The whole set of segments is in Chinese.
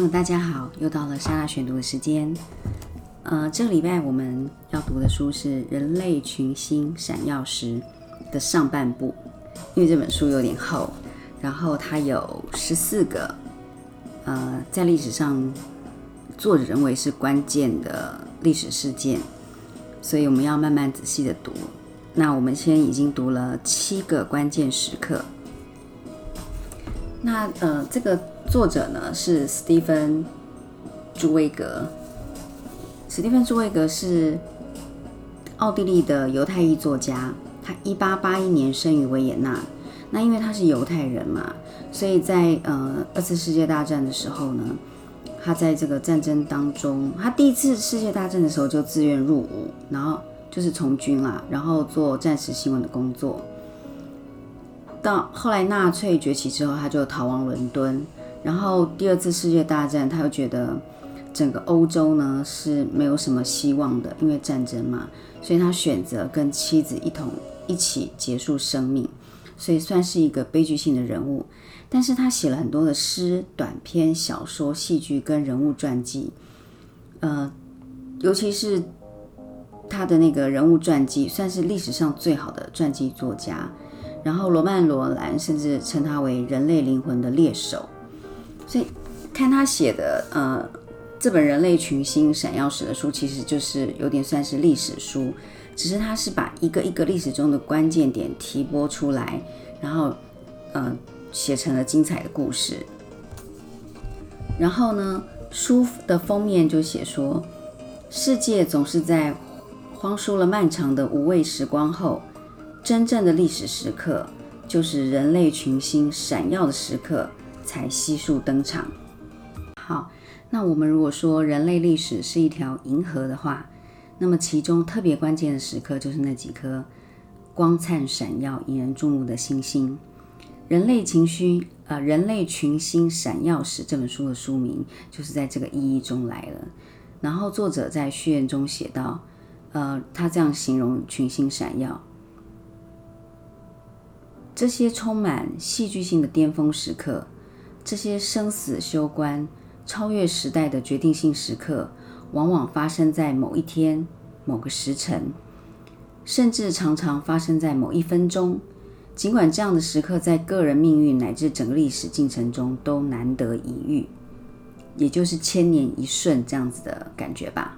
朋友，大家好，又到了莎拉选读的时间。呃，这个礼拜我们要读的书是《人类群星闪耀时》的上半部，因为这本书有点厚，然后它有十四个呃，在历史上作者认为是关键的历史事件，所以我们要慢慢仔细的读。那我们先已经读了七个关键时刻。那呃，这个作者呢是史蒂芬·朱威格。史蒂芬·朱威格是奥地利的犹太裔作家，他一八八一年生于维也纳。那因为他是犹太人嘛，所以在呃二次世界大战的时候呢，他在这个战争当中，他第一次世界大战的时候就自愿入伍，然后就是从军啦，然后做战时新闻的工作。到后来纳粹崛起之后，他就逃亡伦敦。然后第二次世界大战，他又觉得整个欧洲呢是没有什么希望的，因为战争嘛，所以他选择跟妻子一同一起结束生命，所以算是一个悲剧性的人物。但是他写了很多的诗、短篇、小说、戏剧跟人物传记，呃，尤其是他的那个人物传记，算是历史上最好的传记作家。然后罗曼·罗兰甚至称他为人类灵魂的猎手，所以看他写的呃这本《人类群星闪耀时》的书，其实就是有点算是历史书，只是他是把一个一个历史中的关键点提拨出来，然后呃写成了精彩的故事。然后呢，书的封面就写说，世界总是在荒疏了漫长的无味时光后。真正的历史时刻，就是人类群星闪耀的时刻才悉数登场。好，那我们如果说人类历史是一条银河的话，那么其中特别关键的时刻就是那几颗光灿闪耀、引人注目的星星。人类群星，呃，人类群星闪耀时这本书的书名就是在这个意义中来了。然后作者在序言中写道，呃，他这样形容群星闪耀。这些充满戏剧性的巅峰时刻，这些生死攸关、超越时代的决定性时刻，往往发生在某一天、某个时辰，甚至常常发生在某一分钟。尽管这样的时刻在个人命运乃至整个历史进程中都难得一遇，也就是千年一瞬这样子的感觉吧。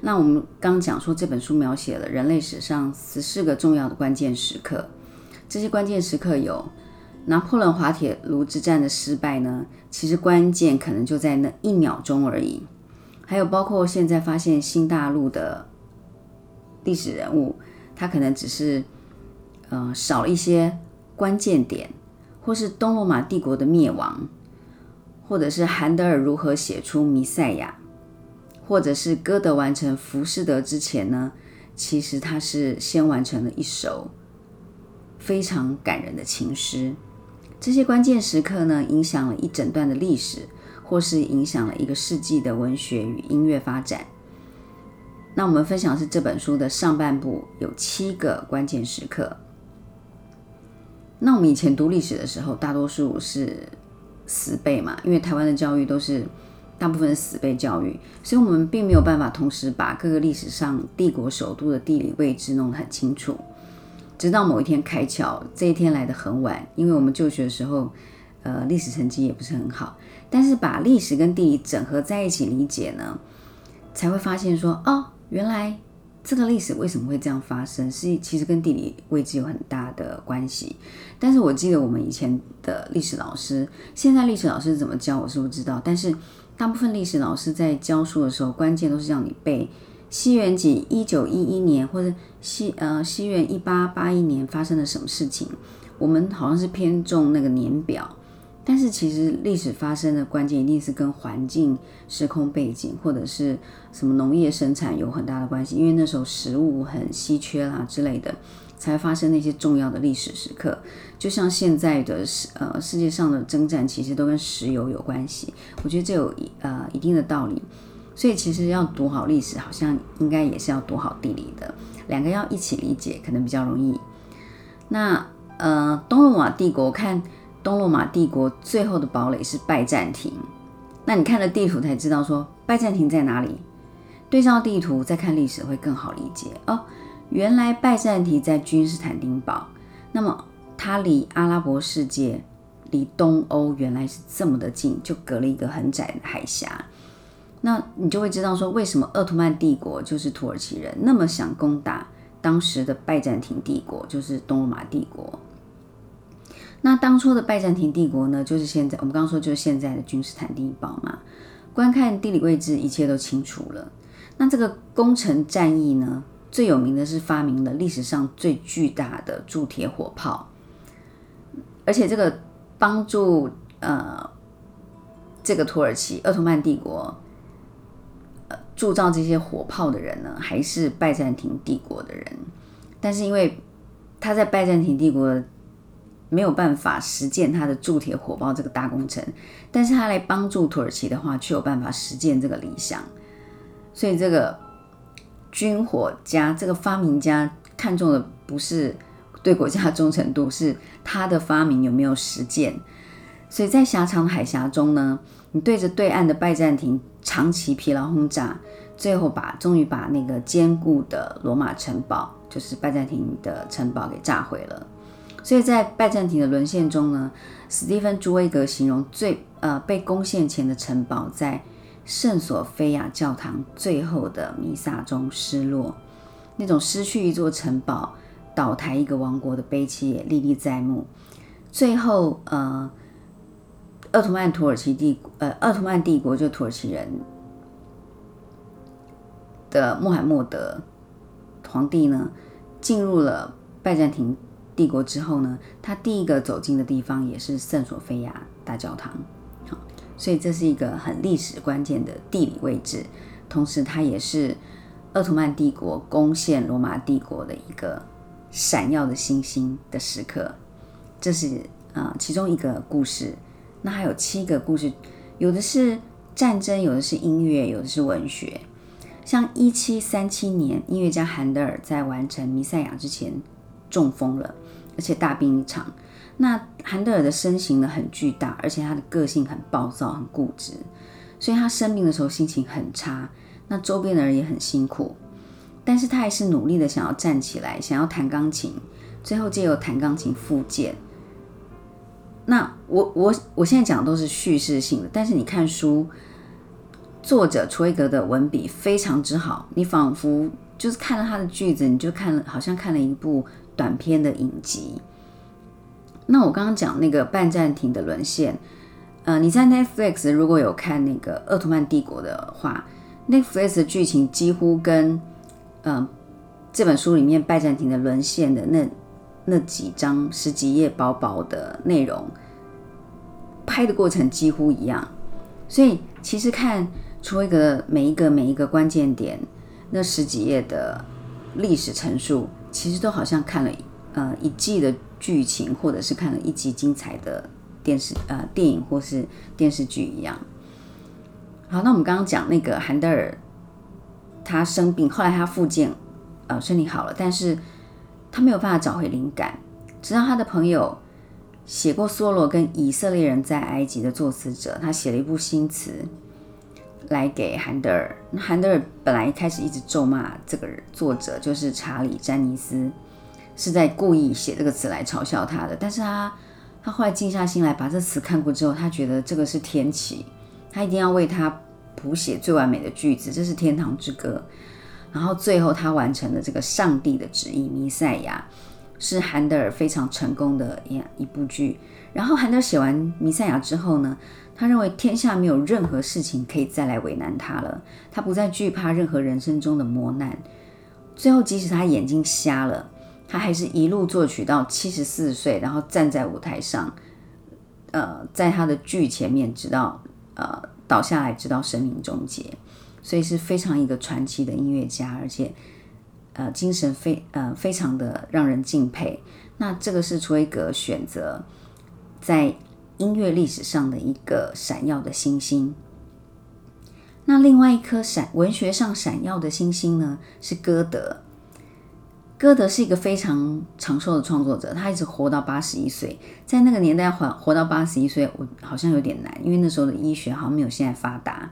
那我们刚讲说，这本书描写了人类史上十四个重要的关键时刻。这些关键时刻有拿破仑滑铁卢之战的失败呢？其实关键可能就在那一秒钟而已。还有包括现在发现新大陆的历史人物，他可能只是呃少了一些关键点，或是东罗马帝国的灭亡，或者是韩德尔如何写出《弥赛亚》，或者是歌德完成《浮士德》之前呢？其实他是先完成了一首。非常感人的情诗，这些关键时刻呢，影响了一整段的历史，或是影响了一个世纪的文学与音乐发展。那我们分享是这本书的上半部有七个关键时刻。那我们以前读历史的时候，大多数是死背嘛，因为台湾的教育都是大部分是死背教育，所以我们并没有办法同时把各个历史上帝国首都的地理位置弄得很清楚。直到某一天开窍，这一天来得很晚，因为我们就学的时候，呃，历史成绩也不是很好。但是把历史跟地理整合在一起理解呢，才会发现说，哦，原来这个历史为什么会这样发生，是其实跟地理位置有很大的关系。但是我记得我们以前的历史老师，现在历史老师怎么教，我是不知道。但是大部分历史老师在教书的时候，关键都是让你背。西元几一九一一年，或者西呃西元一八八一年发生了什么事情？我们好像是偏重那个年表，但是其实历史发生的关键一定是跟环境、时空背景或者是什么农业生产有很大的关系，因为那时候食物很稀缺啦之类的，才发生那些重要的历史时刻。就像现在的世呃世界上的征战，其实都跟石油有关系。我觉得这有呃一定的道理。所以其实要读好历史，好像应该也是要读好地理的，两个要一起理解，可能比较容易。那呃，东罗马帝国看东罗马帝国最后的堡垒是拜占庭，那你看了地图才知道说拜占庭在哪里。对照地图再看历史会更好理解哦。原来拜占庭在君士坦丁堡，那么它离阿拉伯世界、离东欧原来是这么的近，就隔了一个很窄的海峡。那你就会知道说，为什么鄂图曼帝国就是土耳其人那么想攻打当时的拜占庭帝国，就是东罗马帝国。那当初的拜占庭帝国呢，就是现在我们刚刚说就是现在的君士坦丁堡嘛。观看地理位置，一切都清楚了。那这个攻城战役呢，最有名的是发明了历史上最巨大的铸铁火炮，而且这个帮助呃这个土耳其鄂图曼帝国铸造这些火炮的人呢，还是拜占庭帝国的人。但是因为他在拜占庭帝国没有办法实践他的铸铁火炮这个大工程，但是他来帮助土耳其的话，却有办法实践这个理想。所以这个军火家，这个发明家看中的不是对国家忠诚度，是他的发明有没有实践。所以在狭长海峡中呢，你对着对岸的拜占庭长期疲劳轰炸，最后把终于把那个坚固的罗马城堡，就是拜占庭的城堡给炸毁了。所以在拜占庭的沦陷中呢，史蒂芬·朱威格形容最呃被攻陷前的城堡在。圣索菲亚教堂最后的弥撒中失落，那种失去一座城堡、倒台一个王国的悲戚也历历在目。最后，呃，鄂图曼土耳其帝呃鄂图曼帝国就土耳其人的穆罕默德皇帝呢，进入了拜占庭帝国之后呢，他第一个走进的地方也是圣索菲亚大教堂。所以这是一个很历史关键的地理位置，同时它也是鄂图曼帝国攻陷罗马帝国的一个闪耀的星星的时刻。这是啊其中一个故事。那还有七个故事，有的是战争，有的是音乐，有的是文学。像一七三七年，音乐家韩德尔在完成《弥赛亚》之前中风了，而且大病一场。那韩德尔的身形呢很巨大，而且他的个性很暴躁、很固执，所以他生病的时候心情很差。那周边的人也很辛苦，但是他还是努力的想要站起来，想要弹钢琴，最后借由弹钢琴复健。那我我我现在讲的都是叙事性的，但是你看书，作者楚威格的文笔非常之好，你仿佛就是看了他的句子，你就看了好像看了一部短片的影集。那我刚刚讲那个半暂停的沦陷，呃，你在 Netflix 如果有看那个鄂图曼帝国的话，Netflix 的剧情几乎跟嗯这本书里面拜占庭的沦陷的那那几张十几页薄薄的内容拍的过程几乎一样，所以其实看出一个每一个每一个关键点那十几页的历史陈述，其实都好像看了呃一季的。剧情，或者是看了一集精彩的电视呃电影或是电视剧一样。好，那我们刚刚讲那个韩德尔，他生病，后来他复健，呃，身体好了，但是他没有办法找回灵感。直到他的朋友写过梭罗跟以色列人在埃及的作词者，他写了一部新词来给韩德尔。那韩德尔本来一开始一直咒骂这个作者，就是查理詹尼斯。是在故意写这个词来嘲笑他的，但是他他后来静下心来把这词看过之后，他觉得这个是天启，他一定要为他谱写最完美的句子，这是天堂之歌。然后最后他完成了这个上帝的旨意，弥赛亚是韩德尔非常成功的一一部剧。然后韩德尔写完弥赛亚之后呢，他认为天下没有任何事情可以再来为难他了，他不再惧怕任何人生中的磨难。最后即使他眼睛瞎了。他还是一路作曲到七十四岁，然后站在舞台上，呃，在他的剧前面，直到呃倒下来，直到生命终结，所以是非常一个传奇的音乐家，而且呃精神非呃非常的让人敬佩。那这个是楚威格选择在音乐历史上的一个闪耀的星星。那另外一颗闪文学上闪耀的星星呢，是歌德。歌德是一个非常长寿的创作者，他一直活到八十一岁。在那个年代活活到八十一岁，我好像有点难，因为那时候的医学好像没有现在发达。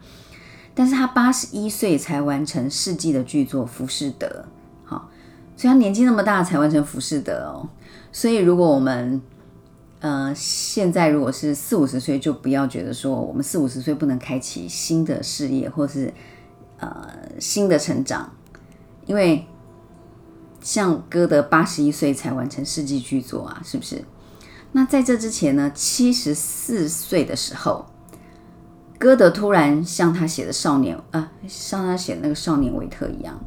但是他八十一岁才完成世纪的巨作《浮士德》，好，所以他年纪那么大才完成《浮士德》哦。所以如果我们呃现在如果是四五十岁，就不要觉得说我们四五十岁不能开启新的事业或是呃新的成长，因为像歌德八十一岁才完成世纪巨作啊，是不是？那在这之前呢，七十四岁的时候，歌德突然像他写的少年啊，像他写的那个少年维特一样，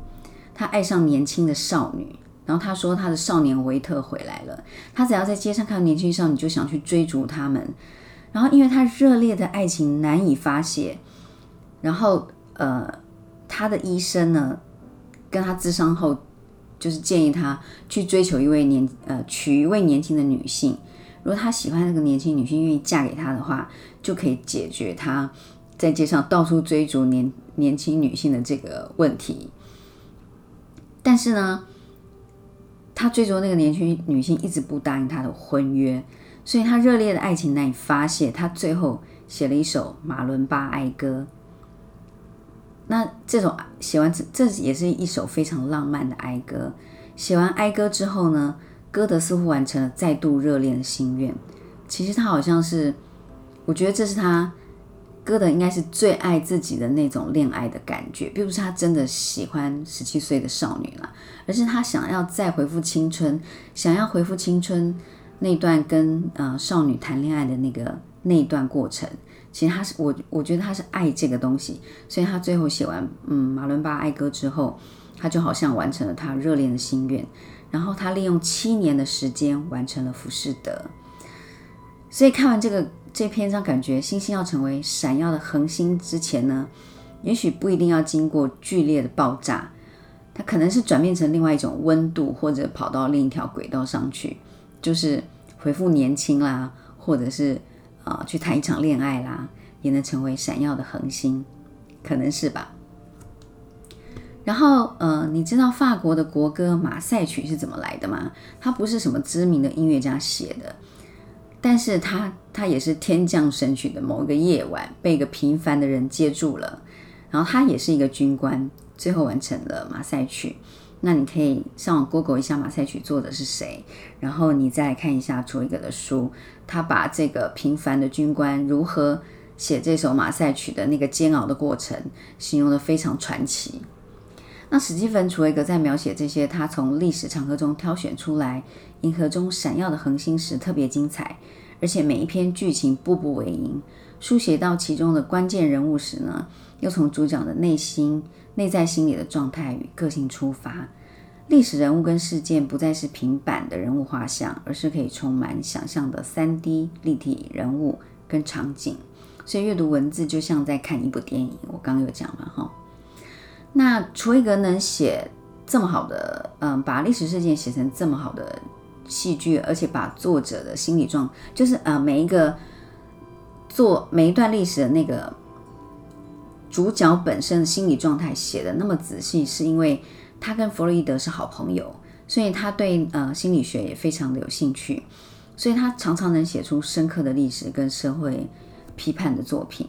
他爱上年轻的少女。然后他说他的少年维特回来了，他只要在街上看到年轻少女，就想去追逐他们。然后因为他热烈的爱情难以发泄，然后呃，他的医生呢跟他咨商后，就是建议他去追求一位年呃娶一位年轻的女性。如果他喜欢那个年轻女性，愿意嫁给他的话，就可以解决他在街上到处追逐年年轻女性的这个问题。但是呢？他追逐那个年轻女性，一直不答应他的婚约，所以他热烈的爱情难以发泄。他最后写了一首《马伦巴哀歌》。那这种写完这，这也是一首非常浪漫的哀歌。写完哀歌之后呢，歌德似乎完成了再度热恋的心愿。其实他好像是，我觉得这是他。歌德应该是最爱自己的那种恋爱的感觉，并不是他真的喜欢十七岁的少女了，而是他想要再回复青春，想要回复青春那段跟呃少女谈恋爱的那个那一段过程。其实他是我，我觉得他是爱这个东西，所以他最后写完嗯马伦巴哀歌之后，他就好像完成了他热恋的心愿。然后他利用七年的时间完成了浮士德。所以看完这个。这篇章感觉星星要成为闪耀的恒星之前呢，也许不一定要经过剧烈的爆炸，它可能是转变成另外一种温度，或者跑到另一条轨道上去，就是恢复年轻啦，或者是啊去谈一场恋爱啦，也能成为闪耀的恒星，可能是吧。然后呃，你知道法国的国歌《马赛曲》是怎么来的吗？它不是什么知名的音乐家写的。但是他他也是天降神曲的某一个夜晚，被一个平凡的人接住了，然后他也是一个军官，最后完成了马赛曲。那你可以上网 Google 一下马赛曲作者是谁，然后你再看一下卓一格的书，他把这个平凡的军官如何写这首马赛曲的那个煎熬的过程，形容的非常传奇。那史蒂芬·楚维格在描写这些他从历史长河中挑选出来银河中闪耀的恒星时特别精彩，而且每一篇剧情步步为营。书写到其中的关键人物时呢，又从主角的内心、内在心理的状态与个性出发。历史人物跟事件不再是平板的人物画像，而是可以充满想象的三 D 立体人物跟场景。所以阅读文字就像在看一部电影。我刚刚有讲了哈。那楚一格能写这么好的，嗯，把历史事件写成这么好的戏剧，而且把作者的心理状，就是呃每一个做每一段历史的那个主角本身的心理状态写的那么仔细，是因为他跟弗洛伊德是好朋友，所以他对呃心理学也非常的有兴趣，所以他常常能写出深刻的历史跟社会批判的作品。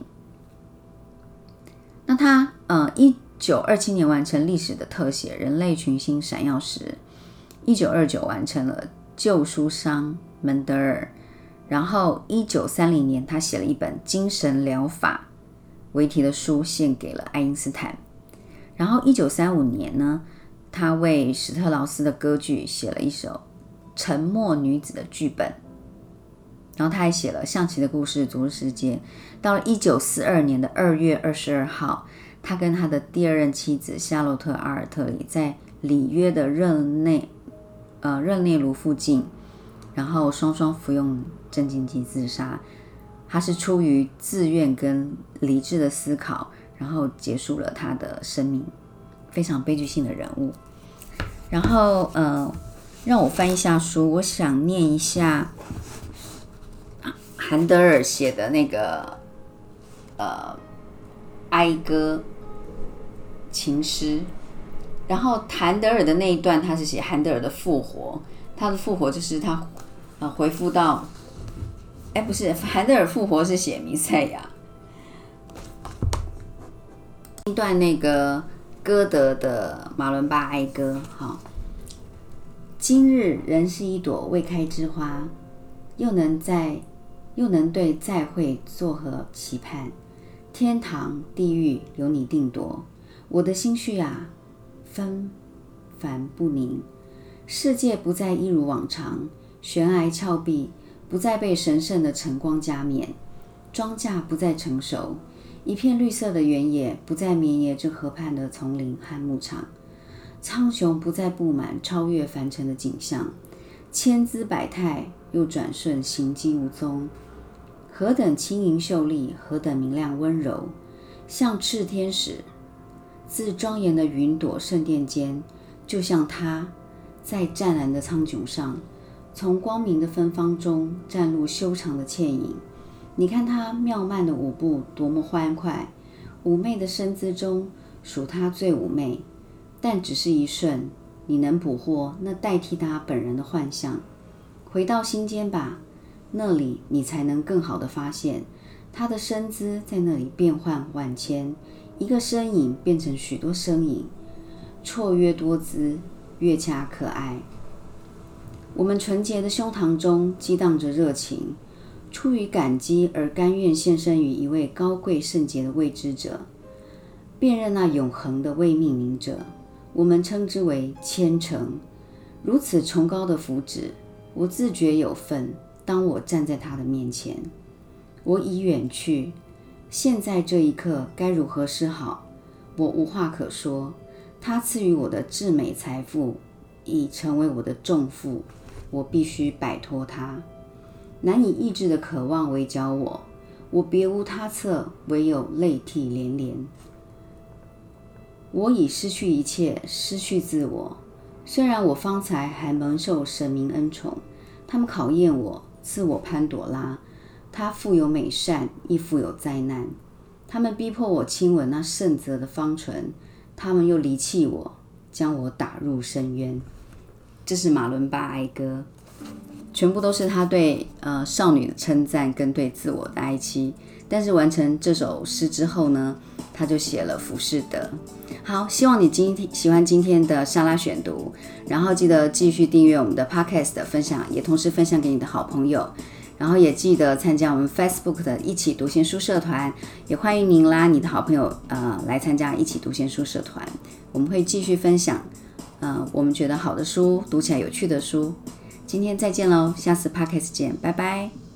那他呃一。九二七年完成历史的特写《人类群星闪耀时》，一九二九完成了《旧书商门德尔》，然后一九三零年他写了一本精神疗法为题的书献给了爱因斯坦，然后一九三五年呢，他为史特劳斯的歌剧写了一首《沉默女子》的剧本，然后他还写了象棋的故事《昨日世界》，到了一九四二年的二月二十二号。他跟他的第二任妻子夏洛特·阿尔特里在里约的热内，呃热内卢附近，然后双双服用镇静剂自杀。他是出于自愿跟理智的思考，然后结束了他的生命，非常悲剧性的人物。然后呃，让我翻一下书，我想念一下韩德尔写的那个呃哀歌。情诗，然后韩德尔的那一段，他是写韩德尔的复活，他的复活就是他呃回复到，哎，不是韩德尔复活是写弥赛亚。一段那个歌德的马伦巴哀歌，好。今日仍是一朵未开之花，又能在，又能对再会作何期盼？天堂地狱由你定夺，我的心绪啊，纷繁不宁。世界不再一如往常，悬崖峭壁不再被神圣的晨光加冕，庄稼不再成熟，一片绿色的原野不再绵延着河畔的丛林和牧场。苍穹不再布满超越凡尘的景象，千姿百态又转瞬行迹无踪。何等轻盈秀丽，何等明亮温柔，像炽天使，自庄严的云朵圣殿间，就像他，在湛蓝的苍穹上，从光明的芬芳中绽露修长的倩影。你看他妙曼的舞步多么欢快，妩媚的身姿中，属他最妩媚。但只是一瞬，你能捕获那代替他本人的幻象。回到心间吧，那里你才能更好的发现他的身姿在那里变幻万千，一个身影变成许多身影，绰约多姿，越加可爱。我们纯洁的胸膛中激荡着热情，出于感激而甘愿献身于一位高贵圣洁的未知者，辨认那永恒的未命名者。我们称之为虔诚，如此崇高的福祉，我自觉有份。当我站在他的面前，我已远去。现在这一刻该如何是好？我无话可说。他赐予我的至美财富已成为我的重负，我必须摆脱它。难以抑制的渴望围剿我，我别无他策，唯有泪涕连连。我已失去一切，失去自我。虽然我方才还蒙受神明恩宠，他们考验我，自我潘朵拉。它富有美善，亦富有灾难。他们逼迫我亲吻那圣泽的芳唇，他们又离弃我，将我打入深渊。这是马伦巴哀歌，全部都是他对呃少女的称赞跟对自我的哀戚。但是完成这首诗之后呢，他就写了《浮士德》。好，希望你今天喜欢今天的莎拉选读，然后记得继续订阅我们的 Podcast 分享，也同时分享给你的好朋友，然后也记得参加我们 Facebook 的一起读闲书社团，也欢迎您拉你的好朋友呃来参加一起读闲书社团，我们会继续分享呃我们觉得好的书，读起来有趣的书。今天再见喽，下次 Podcast 见，拜拜。